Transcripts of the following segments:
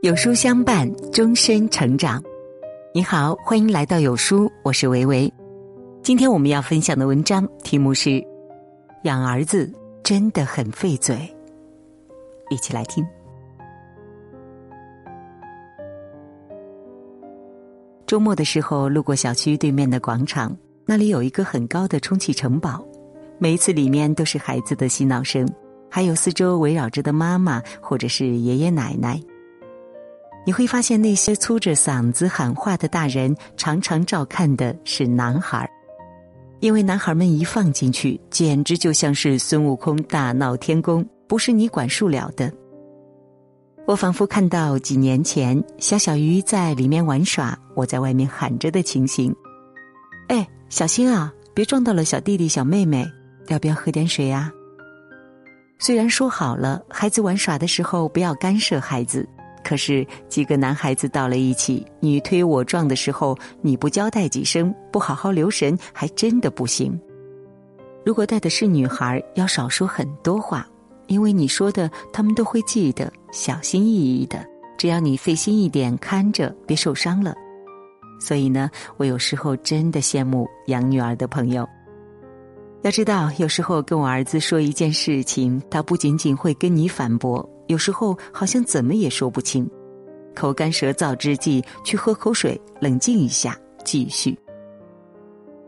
有书相伴，终身成长。你好，欢迎来到有书，我是维维。今天我们要分享的文章题目是：养儿子真的很费嘴。一起来听。周末的时候，路过小区对面的广场，那里有一个很高的充气城堡，每一次里面都是孩子的嬉闹声，还有四周围绕着的妈妈或者是爷爷奶奶。你会发现，那些粗着嗓子喊话的大人，常常照看的是男孩儿，因为男孩们一放进去，简直就像是孙悟空大闹天宫，不是你管束了的。我仿佛看到几年前小小鱼在里面玩耍，我在外面喊着的情形。哎，小心啊，别撞到了小弟弟小妹妹，要不要喝点水啊？虽然说好了，孩子玩耍的时候不要干涉孩子。可是几个男孩子到了一起，你推我撞的时候，你不交代几声，不好好留神，还真的不行。如果带的是女孩，要少说很多话，因为你说的他们都会记得，小心翼翼的。只要你费心一点看着，别受伤了。所以呢，我有时候真的羡慕养女儿的朋友。要知道，有时候跟我儿子说一件事情，他不仅仅会跟你反驳。有时候好像怎么也说不清，口干舌燥之际，去喝口水，冷静一下，继续。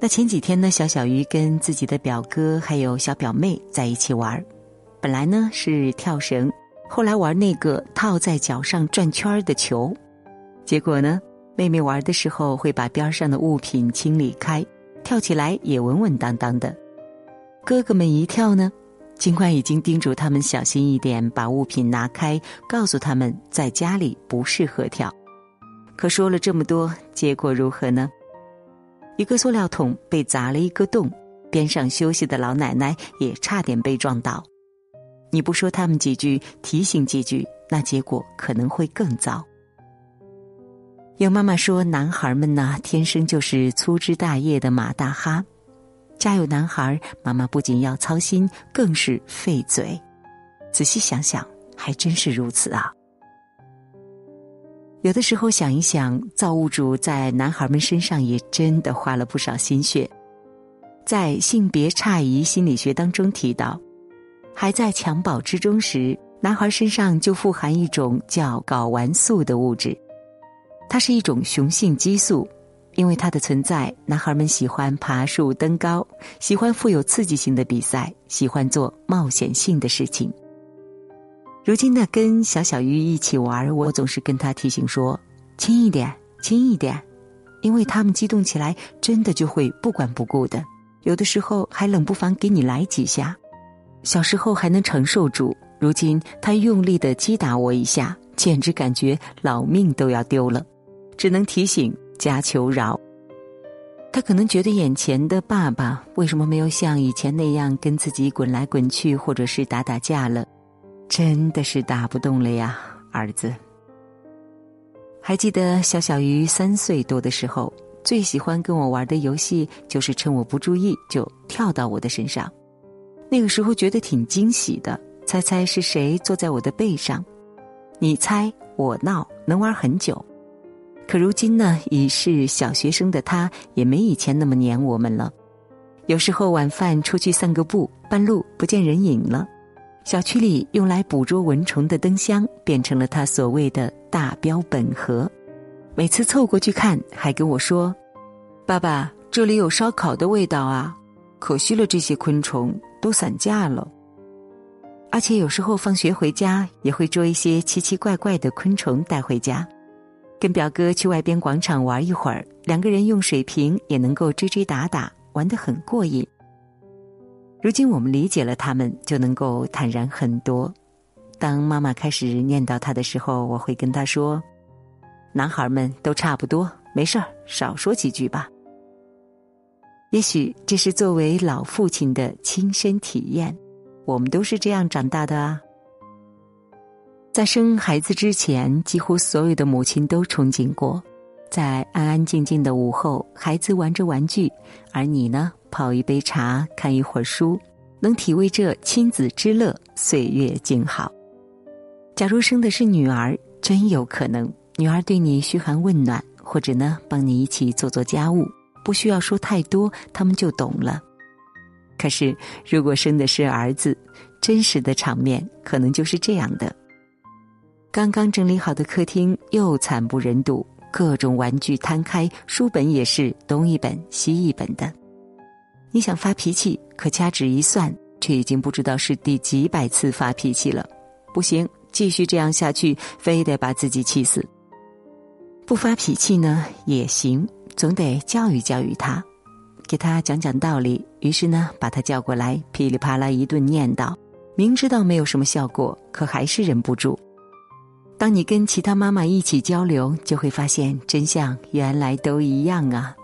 那前几天呢，小小鱼跟自己的表哥还有小表妹在一起玩本来呢是跳绳，后来玩那个套在脚上转圈的球，结果呢，妹妹玩的时候会把边上的物品清理开，跳起来也稳稳当当的，哥哥们一跳呢。尽管已经叮嘱他们小心一点，把物品拿开，告诉他们在家里不适合跳，可说了这么多，结果如何呢？一个塑料桶被砸了一个洞，边上休息的老奶奶也差点被撞倒。你不说他们几句，提醒几句，那结果可能会更糟。有妈妈说，男孩们呢，天生就是粗枝大叶的马大哈。家有男孩，妈妈不仅要操心，更是费嘴。仔细想想，还真是如此啊。有的时候想一想，造物主在男孩们身上也真的花了不少心血。在性别差异心理学当中提到，还在襁褓之中时，男孩身上就富含一种叫睾丸素的物质，它是一种雄性激素。因为它的存在，男孩们喜欢爬树、登高，喜欢富有刺激性的比赛，喜欢做冒险性的事情。如今呢，跟小小鱼一起玩，我总是跟他提醒说：“轻一点，轻一点。”因为他们激动起来，真的就会不管不顾的，有的时候还冷不防给你来几下。小时候还能承受住，如今他用力的击打我一下，简直感觉老命都要丢了，只能提醒。加求饶。他可能觉得眼前的爸爸为什么没有像以前那样跟自己滚来滚去，或者是打打架了？真的是打不动了呀，儿子。还记得小小鱼三岁多的时候，最喜欢跟我玩的游戏就是趁我不注意就跳到我的身上。那个时候觉得挺惊喜的，猜猜是谁坐在我的背上？你猜，我闹，能玩很久。可如今呢，已是小学生的他，也没以前那么黏我们了。有时候晚饭出去散个步，半路不见人影了，小区里用来捕捉蚊虫的灯箱变成了他所谓的大标本盒。每次凑过去看，还跟我说：“爸爸，这里有烧烤的味道啊！可惜了，这些昆虫都散架了。”而且有时候放学回家，也会捉一些奇奇怪怪的昆虫带回家。跟表哥去外边广场玩一会儿，两个人用水瓶也能够追追打打，玩得很过瘾。如今我们理解了他们，就能够坦然很多。当妈妈开始念叨他的时候，我会跟他说：“男孩们都差不多，没事儿，少说几句吧。”也许这是作为老父亲的亲身体验，我们都是这样长大的啊。在生孩子之前，几乎所有的母亲都憧憬过，在安安静静的午后，孩子玩着玩具，而你呢，泡一杯茶，看一会儿书，能体味这亲子之乐，岁月静好。假如生的是女儿，真有可能女儿对你嘘寒问暖，或者呢帮你一起做做家务，不需要说太多，他们就懂了。可是如果生的是儿子，真实的场面可能就是这样的：刚刚整理好的客厅又惨不忍睹，各种玩具摊开，书本也是东一本西一本的。你想发脾气，可掐指一算，却已经不知道是第几百次发脾气了。不行，继续这样下去，非得把自己气死。不发脾气呢也行，总得教育教育他，给他讲讲道理。于是呢，把他叫过来，噼里啪啦一顿念叨。明知道没有什么效果，可还是忍不住。当你跟其他妈妈一起交流，就会发现真相原来都一样啊。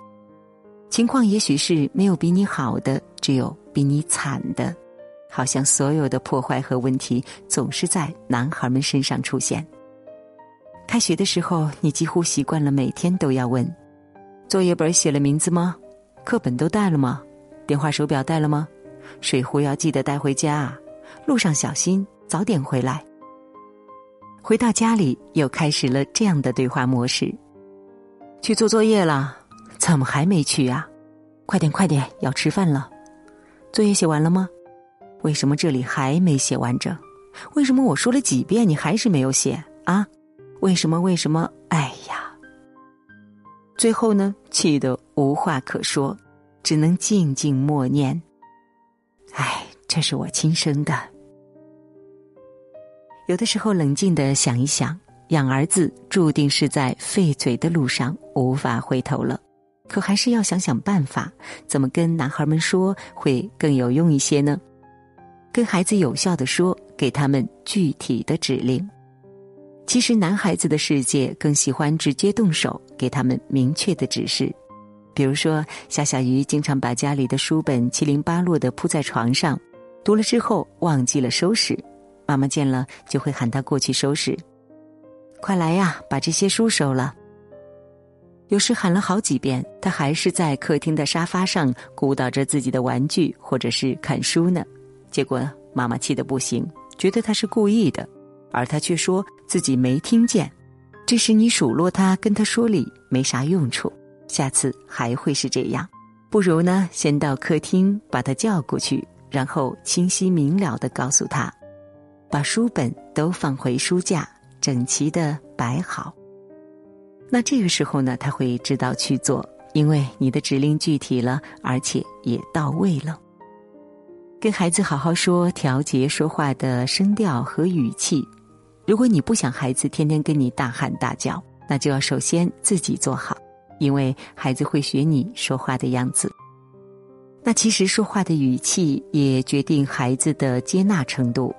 情况也许是没有比你好的，只有比你惨的，好像所有的破坏和问题总是在男孩们身上出现。开学的时候，你几乎习惯了每天都要问：作业本写了名字吗？课本都带了吗？电话手表带了吗？水壶要记得带回家啊！路上小心，早点回来。回到家里，又开始了这样的对话模式：去做作业了。怎么还没去啊？快点快点，要吃饭了。作业写完了吗？为什么这里还没写完整？为什么我说了几遍你还是没有写啊？为什么为什么？哎呀！最后呢，气得无话可说，只能静静默念。哎，这是我亲生的。有的时候冷静的想一想，养儿子注定是在废嘴的路上，无法回头了。可还是要想想办法，怎么跟男孩们说会更有用一些呢？跟孩子有效的说，给他们具体的指令。其实男孩子的世界更喜欢直接动手，给他们明确的指示。比如说，夏小鱼经常把家里的书本七零八落的铺在床上，读了之后忘记了收拾，妈妈见了就会喊他过去收拾。快来呀，把这些书收了。有时喊了好几遍，他还是在客厅的沙发上鼓捣着自己的玩具，或者是看书呢。结果妈妈气得不行，觉得他是故意的，而他却说自己没听见。这时你数落他，跟他说理没啥用处，下次还会是这样。不如呢，先到客厅把他叫过去，然后清晰明了的告诉他，把书本都放回书架，整齐的摆好。那这个时候呢，他会知道去做，因为你的指令具体了，而且也到位了。跟孩子好好说，调节说话的声调和语气。如果你不想孩子天天跟你大喊大叫，那就要首先自己做好，因为孩子会学你说话的样子。那其实说话的语气也决定孩子的接纳程度。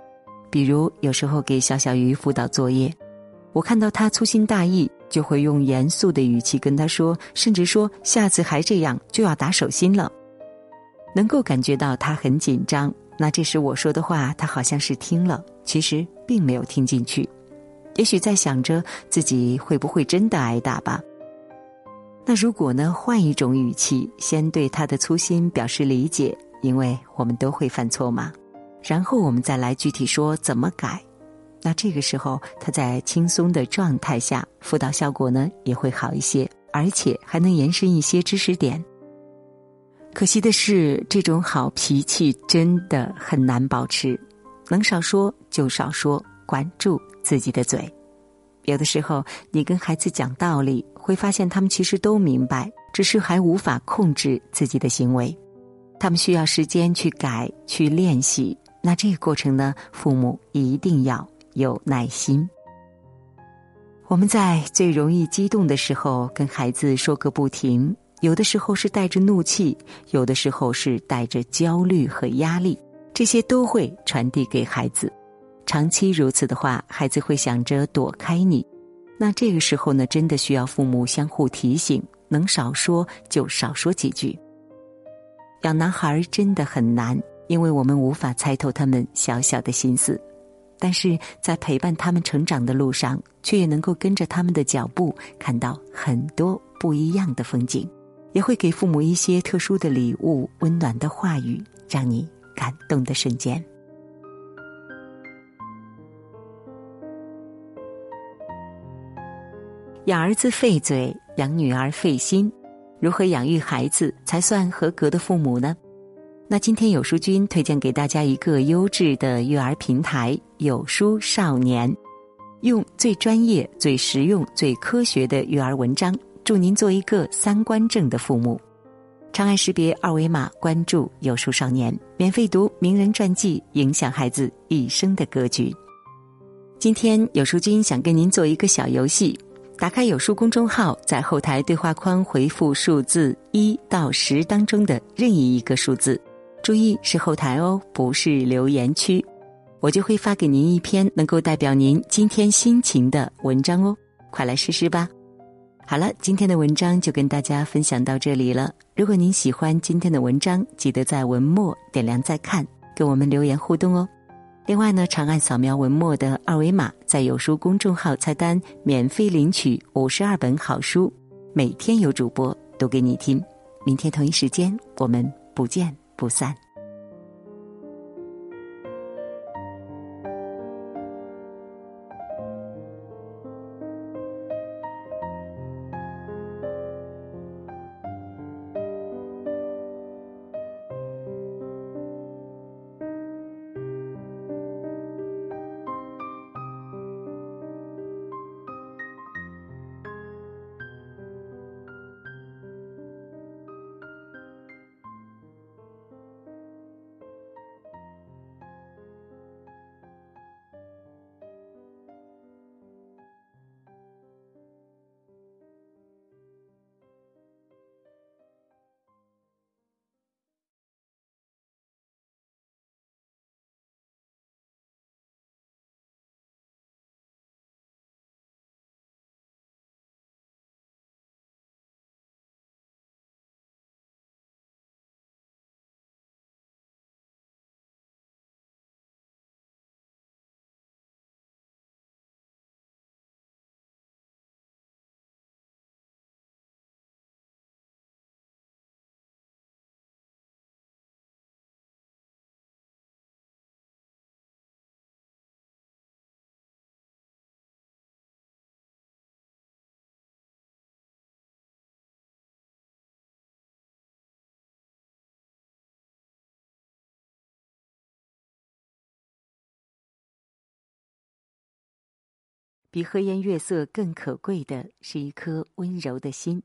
比如有时候给小小鱼辅导作业，我看到他粗心大意。就会用严肃的语气跟他说，甚至说下次还这样就要打手心了。能够感觉到他很紧张，那这时我说的话他好像是听了，其实并没有听进去，也许在想着自己会不会真的挨打吧。那如果呢，换一种语气，先对他的粗心表示理解，因为我们都会犯错嘛，然后我们再来具体说怎么改。那这个时候，他在轻松的状态下，辅导效果呢也会好一些，而且还能延伸一些知识点。可惜的是，这种好脾气真的很难保持，能少说就少说，管住自己的嘴。有的时候，你跟孩子讲道理，会发现他们其实都明白，只是还无法控制自己的行为。他们需要时间去改、去练习。那这个过程呢，父母一定要。有耐心。我们在最容易激动的时候跟孩子说个不停，有的时候是带着怒气，有的时候是带着焦虑和压力，这些都会传递给孩子。长期如此的话，孩子会想着躲开你。那这个时候呢，真的需要父母相互提醒，能少说就少说几句。养男孩真的很难，因为我们无法猜透他们小小的心思。但是在陪伴他们成长的路上，却也能够跟着他们的脚步，看到很多不一样的风景，也会给父母一些特殊的礼物、温暖的话语，让你感动的瞬间。养儿子费嘴，养女儿费心，如何养育孩子才算合格的父母呢？那今天有书君推荐给大家一个优质的育儿平台——有书少年，用最专业、最实用、最科学的育儿文章，助您做一个三观正的父母。长按识别二维码关注有书少年，免费读名人传记，影响孩子一生的格局。今天有书君想跟您做一个小游戏。打开有书公众号，在后台对话框回复数字一到十当中的任意一个数字，注意是后台哦，不是留言区，我就会发给您一篇能够代表您今天心情的文章哦，快来试试吧。好了，今天的文章就跟大家分享到这里了。如果您喜欢今天的文章，记得在文末点亮再看，跟我们留言互动哦。另外呢，长按扫描文末的二维码，在有书公众号菜单免费领取五十二本好书，每天有主播读给你听。明天同一时间，我们不见不散。比和颜悦色更可贵的是一颗温柔的心。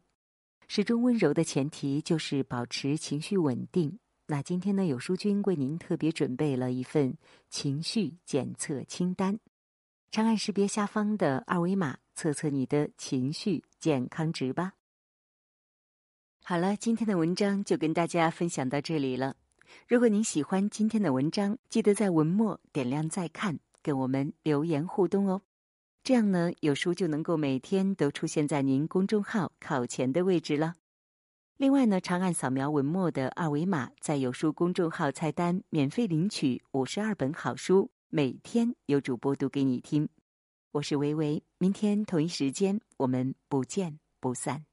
始终温柔的前提就是保持情绪稳定。那今天呢，有书君为您特别准备了一份情绪检测清单，长按识别下方的二维码，测测你的情绪健康值吧。好了，今天的文章就跟大家分享到这里了。如果您喜欢今天的文章，记得在文末点亮再看，跟我们留言互动哦。这样呢，有书就能够每天都出现在您公众号考前的位置了。另外呢，长按扫描文末的二维码，在有书公众号菜单免费领取五十二本好书，每天有主播读给你听。我是维维，明天同一时间我们不见不散。